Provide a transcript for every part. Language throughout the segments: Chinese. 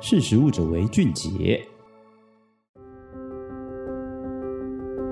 识时务者为俊杰。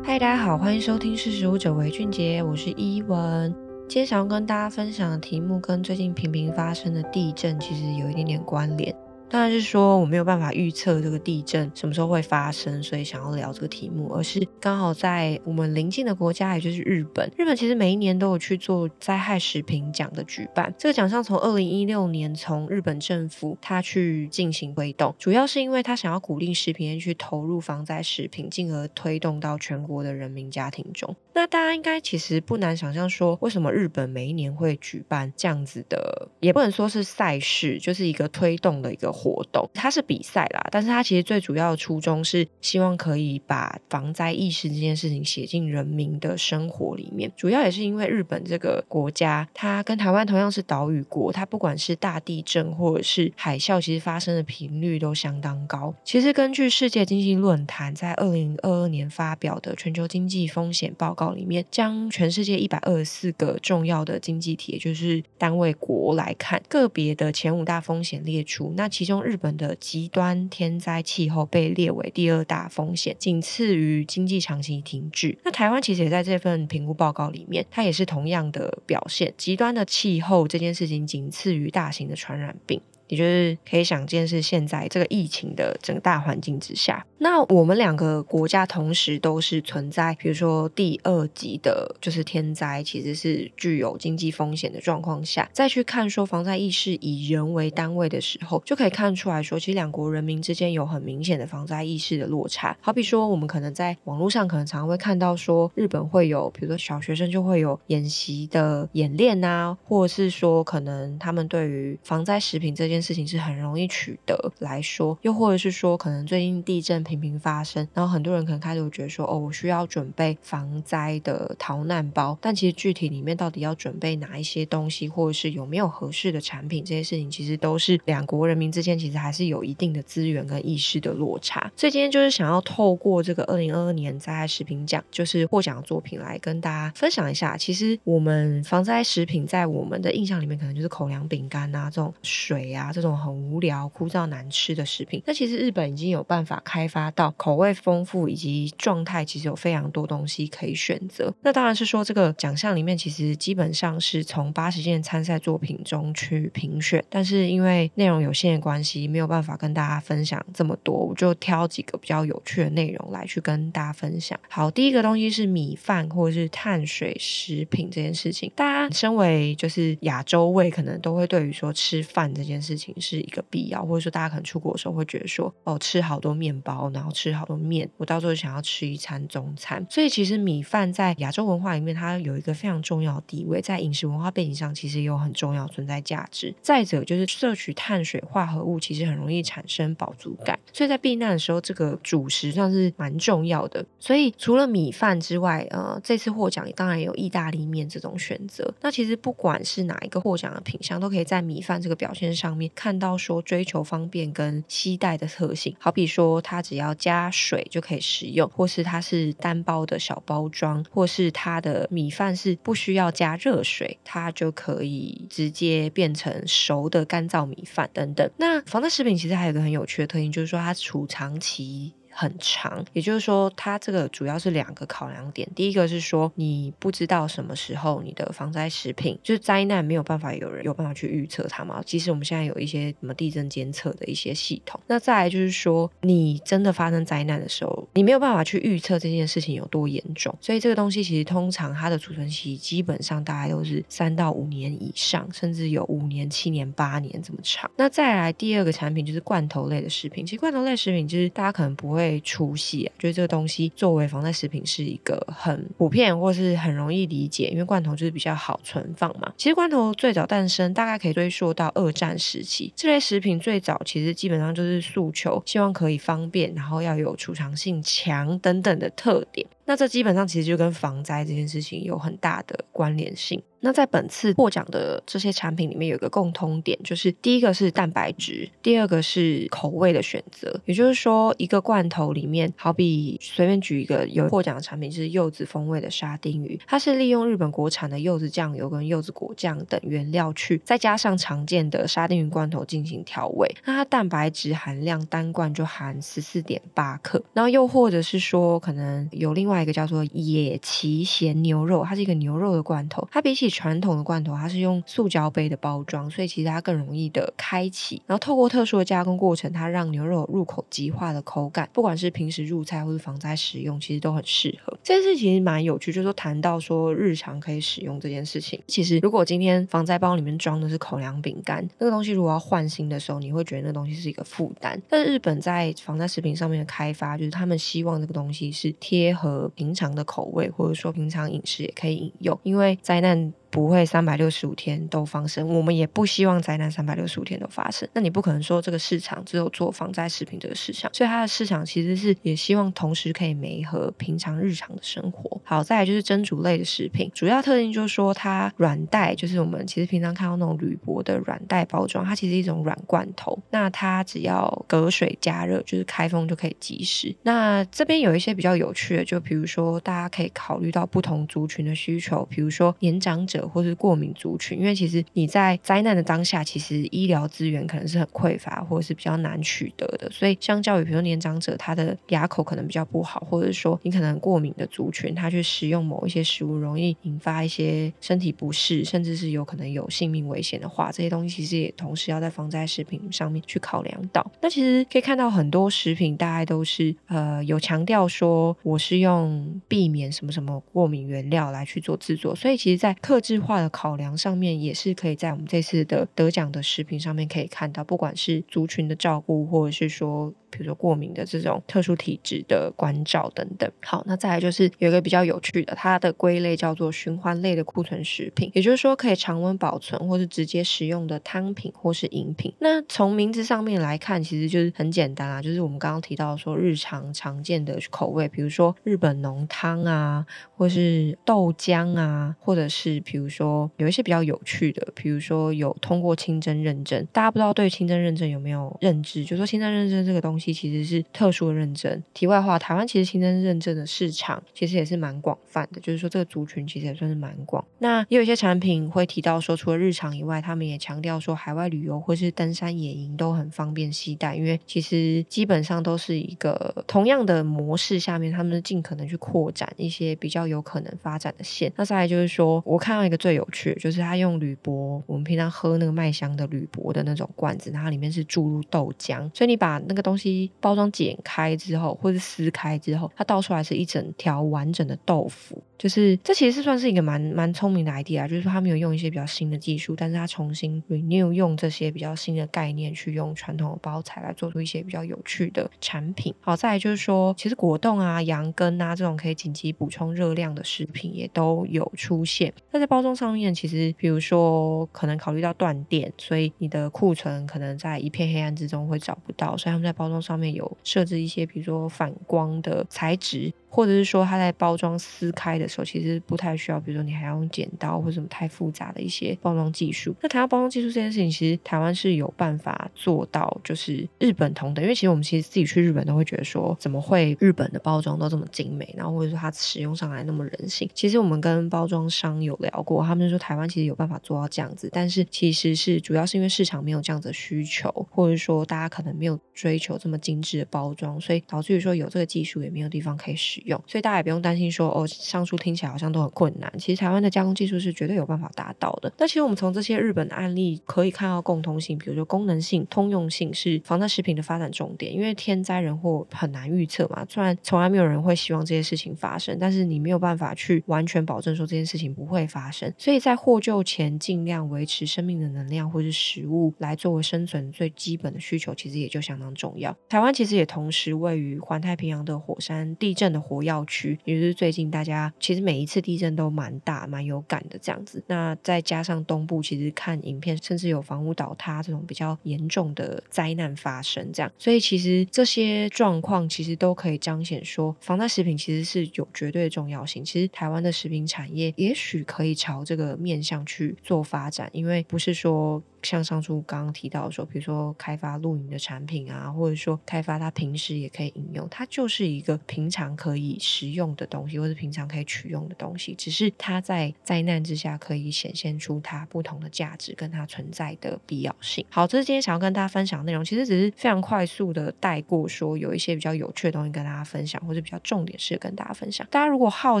嗨，大家好，欢迎收听《识时务者为俊杰》，我是依文。今天想要跟大家分享的题目跟最近频频发生的地震其实有一点点关联。当然是说我没有办法预测这个地震什么时候会发生，所以想要聊这个题目，而是刚好在我们邻近的国家，也就是日本。日本其实每一年都有去做灾害食品奖的举办，这个奖项从二零一六年从日本政府他去进行推动，主要是因为他想要鼓励食品业去投入防灾食品，进而推动到全国的人民家庭中。那大家应该其实不难想象说，为什么日本每一年会举办这样子的，也不能说是赛事，就是一个推动的一个。活动，它是比赛啦，但是它其实最主要的初衷是希望可以把防灾意识这件事情写进人民的生活里面。主要也是因为日本这个国家，它跟台湾同样是岛屿国，它不管是大地震或者是海啸，其实发生的频率都相当高。其实根据世界经济论坛在二零二二年发表的全球经济风险报告里面，将全世界一百二十四个重要的经济体，也就是单位国来看，个别的前五大风险列出，那其中。用日本的极端天灾气候被列为第二大风险，仅次于经济长期停滞。那台湾其实也在这份评估报告里面，它也是同样的表现，极端的气候这件事情仅次于大型的传染病。也就是可以想见，是现在这个疫情的整个大环境之下，那我们两个国家同时都是存在，比如说第二级的，就是天灾，其实是具有经济风险的状况下，再去看说防灾意识以人为单位的时候，就可以看出来说，其实两国人民之间有很明显的防灾意识的落差。好比说，我们可能在网络上可能常常会看到说，日本会有，比如说小学生就会有演习的演练啊，或者是说可能他们对于防灾食品这件事情是很容易取得来说，又或者是说，可能最近地震频频发生，然后很多人可能开始会觉得说，哦，我需要准备防灾的逃难包，但其实具体里面到底要准备哪一些东西，或者是有没有合适的产品，这些事情其实都是两国人民之间其实还是有一定的资源跟意识的落差。所以今天就是想要透过这个二零二二年灾害食品奖，就是获奖作品来跟大家分享一下，其实我们防灾食品在我们的印象里面，可能就是口粮饼干啊，这种水啊。这种很无聊、枯燥、难吃的食品，那其实日本已经有办法开发到口味丰富以及状态，其实有非常多东西可以选择。那当然是说，这个奖项里面其实基本上是从八十件参赛作品中去评选，但是因为内容有限的关系，没有办法跟大家分享这么多，我就挑几个比较有趣的内容来去跟大家分享。好，第一个东西是米饭或者是碳水食品这件事情，大家身为就是亚洲胃，可能都会对于说吃饭这件事。是一个必要，或者说大家可能出国的时候会觉得说，哦，吃好多面包，然后吃好多面，我到时候想要吃一餐中餐。所以其实米饭在亚洲文化里面，它有一个非常重要的地位，在饮食文化背景上，其实也有很重要存在价值。再者就是摄取碳水化合物，其实很容易产生饱足感，所以在避难的时候，这个主食算是蛮重要的。所以除了米饭之外，呃，这次获奖当然有意大利面这种选择。那其实不管是哪一个获奖的品相，都可以在米饭这个表现上面。看到说追求方便跟携带的特性，好比说它只要加水就可以食用，或是它是单包的小包装，或是它的米饭是不需要加热水，它就可以直接变成熟的干燥米饭等等。那防灾食品其实还有一个很有趣的特性，就是说它储藏期。很长，也就是说，它这个主要是两个考量点。第一个是说，你不知道什么时候你的防灾食品就是灾难没有办法有人有办法去预测它嘛。即使我们现在有一些什么地震监测的一些系统，那再来就是说，你真的发生灾难的时候，你没有办法去预测这件事情有多严重。所以这个东西其实通常它的储存期基本上大概都是三到五年以上，甚至有五年、七年、八年这么长。那再来第二个产品就是罐头类的食品。其实罐头类食品就是大家可能不会。会出戏啊，就是这个东西作为防灾食品是一个很普遍或是很容易理解，因为罐头就是比较好存放嘛。其实罐头最早诞生大概可以追溯到二战时期，这类食品最早其实基本上就是诉求希望可以方便，然后要有储藏性强等等的特点。那这基本上其实就跟防灾这件事情有很大的关联性。那在本次获奖的这些产品里面，有一个共通点，就是第一个是蛋白质，第二个是口味的选择。也就是说，一个罐头里面，好比随便举一个有获奖的产品，就是柚子风味的沙丁鱼，它是利用日本国产的柚子酱油跟柚子果酱等原料去，再加上常见的沙丁鱼罐头进行调味。那它蛋白质含量单罐就含十四点八克。然后又或者是说，可能有另外一个叫做野崎咸牛肉，它是一个牛肉的罐头，它比起传统的罐头，它是用塑胶杯的包装，所以其实它更容易的开启。然后透过特殊的加工过程，它让牛肉入口即化的口感，不管是平时入菜或是防灾食用，其实都很适合。这件事其实蛮有趣，就是说谈到说日常可以使用这件事情，其实如果今天防灾包里面装的是口粮饼干，那个东西如果要换新的时候，你会觉得那东西是一个负担。但是日本在防灾食品上面的开发，就是他们希望这个东西是贴合平常的口味，或者说平常饮食也可以饮用，因为灾难。不会三百六十五天都发生，我们也不希望灾难三百六十五天都发生。那你不可能说这个市场只有做防灾食品这个市场，所以它的市场其实是也希望同时可以媒合平常日常的生活。好，再来就是蒸煮类的食品，主要特性就是说它软袋，就是我们其实平常看到那种铝箔的软袋包装，它其实一种软罐头。那它只要隔水加热，就是开封就可以即食。那这边有一些比较有趣的，就比如说大家可以考虑到不同族群的需求，比如说年长者。或是过敏族群，因为其实你在灾难的当下，其实医疗资源可能是很匮乏，或者是比较难取得的。所以，相较于比如年长者，他的牙口可能比较不好，或者说你可能过敏的族群，他去食用某一些食物，容易引发一些身体不适，甚至是有可能有性命危险的话，这些东西其实也同时要在防灾食品上面去考量到。那其实可以看到很多食品大概都是呃有强调说我是用避免什么什么过敏原料来去做制作，所以其实在克制。化的考量上面也是可以在我们这次的得奖的食品上面可以看到，不管是族群的照顾，或者是说。比如说过敏的这种特殊体质的关照等等。好，那再来就是有一个比较有趣的，它的归类叫做循环类的库存食品，也就是说可以常温保存或是直接食用的汤品或是饮品。那从名字上面来看，其实就是很简单啊，就是我们刚刚提到说日常常见的口味，比如说日本浓汤啊，或是豆浆啊，或者是比比如说有一些比较有趣的，比如说有通过清真认证，大家不知道对清真认证有没有认知？就说清真认证这个东西。其实是特殊的认证。题外话，台湾其实清真认证的市场其实也是蛮广泛的，就是说这个族群其实也算是蛮广。那也有一些产品会提到说，除了日常以外，他们也强调说海外旅游或是登山野营都很方便携带，因为其实基本上都是一个同样的模式下面，他们尽可能去扩展一些比较有可能发展的线。那再来就是说，我看到一一个最有趣的，就是他用铝箔，我们平常喝那个麦香的铝箔的那种罐子，它里面是注入豆浆，所以你把那个东西。包装剪开之后，或是撕开之后，它倒出来是一整条完整的豆腐。就是这其实是算是一个蛮蛮聪明的 idea，就是说他没有用一些比较新的技术，但是他重新 renew 用这些比较新的概念去用传统的包材来做出一些比较有趣的产品。好，再来就是说，其实果冻啊、羊羹啊这种可以紧急补充热量的食品也都有出现。那在包包装上面，其实比如说可能考虑到断电，所以你的库存可能在一片黑暗之中会找不到，所以他们在包装上面有设置一些比如说反光的材质。或者是说，它在包装撕开的时候，其实不太需要，比如说你还要用剪刀或者什么太复杂的一些包装技术。那谈到包装技术这件事情，其实台湾是有办法做到，就是日本同等。因为其实我们其实自己去日本都会觉得说，怎么会日本的包装都这么精美，然后或者说它使用上来那么人性。其实我们跟包装商有聊过，他们就说台湾其实有办法做到这样子，但是其实是主要是因为市场没有这样子的需求，或者说大家可能没有追求这么精致的包装，所以导致于说有这个技术也没有地方可以使用，所以大家也不用担心说哦，上述听起来好像都很困难。其实台湾的加工技术是绝对有办法达到的。那其实我们从这些日本的案例可以看到共通性，比如说功能性、通用性是防灾食品的发展重点。因为天灾人祸很难预测嘛，虽然从来没有人会希望这些事情发生，但是你没有办法去完全保证说这件事情不会发生。所以在获救前，尽量维持生命的能量或是食物来作为生存最基本的需求，其实也就相当重要。台湾其实也同时位于环太平洋的火山地震的活跃区，也就是最近大家其实每一次地震都蛮大、蛮有感的这样子。那再加上东部，其实看影片甚至有房屋倒塌这种比较严重的灾难发生，这样，所以其实这些状况其实都可以彰显说，防灾食品其实是有绝对的重要性。其实台湾的食品产业也许可以朝这个面向去做发展，因为不是说。像上述刚刚提到说，比如说开发露营的产品啊，或者说开发它平时也可以饮用，它就是一个平常可以食用的东西，或者平常可以取用的东西，只是它在灾难之下可以显现出它不同的价值跟它存在的必要性。好，这是今天想要跟大家分享的内容，其实只是非常快速的带过，说有一些比较有趣的东西跟大家分享，或者比较重点是跟大家分享。大家如果好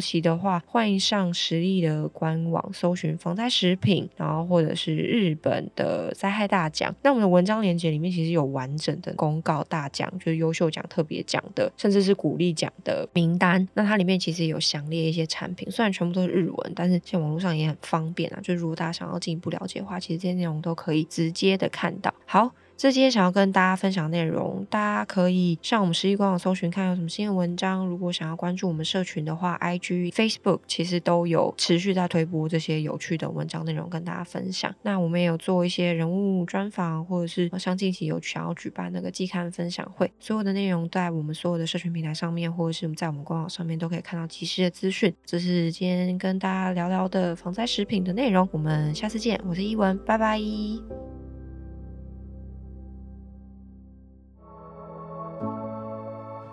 奇的话，欢迎上实力的官网搜寻防灾食品，然后或者是日本的。呃，灾害大奖，那我们的文章链接里面其实有完整的公告大奖，就是优秀奖、特别奖的，甚至是鼓励奖的名单。那它里面其实有详列一些产品，虽然全部都是日文，但是现在网络上也很方便啊。就如果大家想要进一步了解的话，其实这些内容都可以直接的看到。好。这些想要跟大家分享内容，大家可以上我们食力官网搜寻看有什么新的文章。如果想要关注我们社群的话，IG、Facebook 其实都有持续在推播这些有趣的文章内容跟大家分享。那我们也有做一些人物专访，或者是像近期有想要举办那个季刊分享会，所有的内容在我们所有的社群平台上面，或者是在我们官网上面都可以看到及时的资讯。这是今天跟大家聊聊的防灾食品的内容，我们下次见，我是依文，拜拜。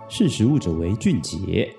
识时务者为俊杰。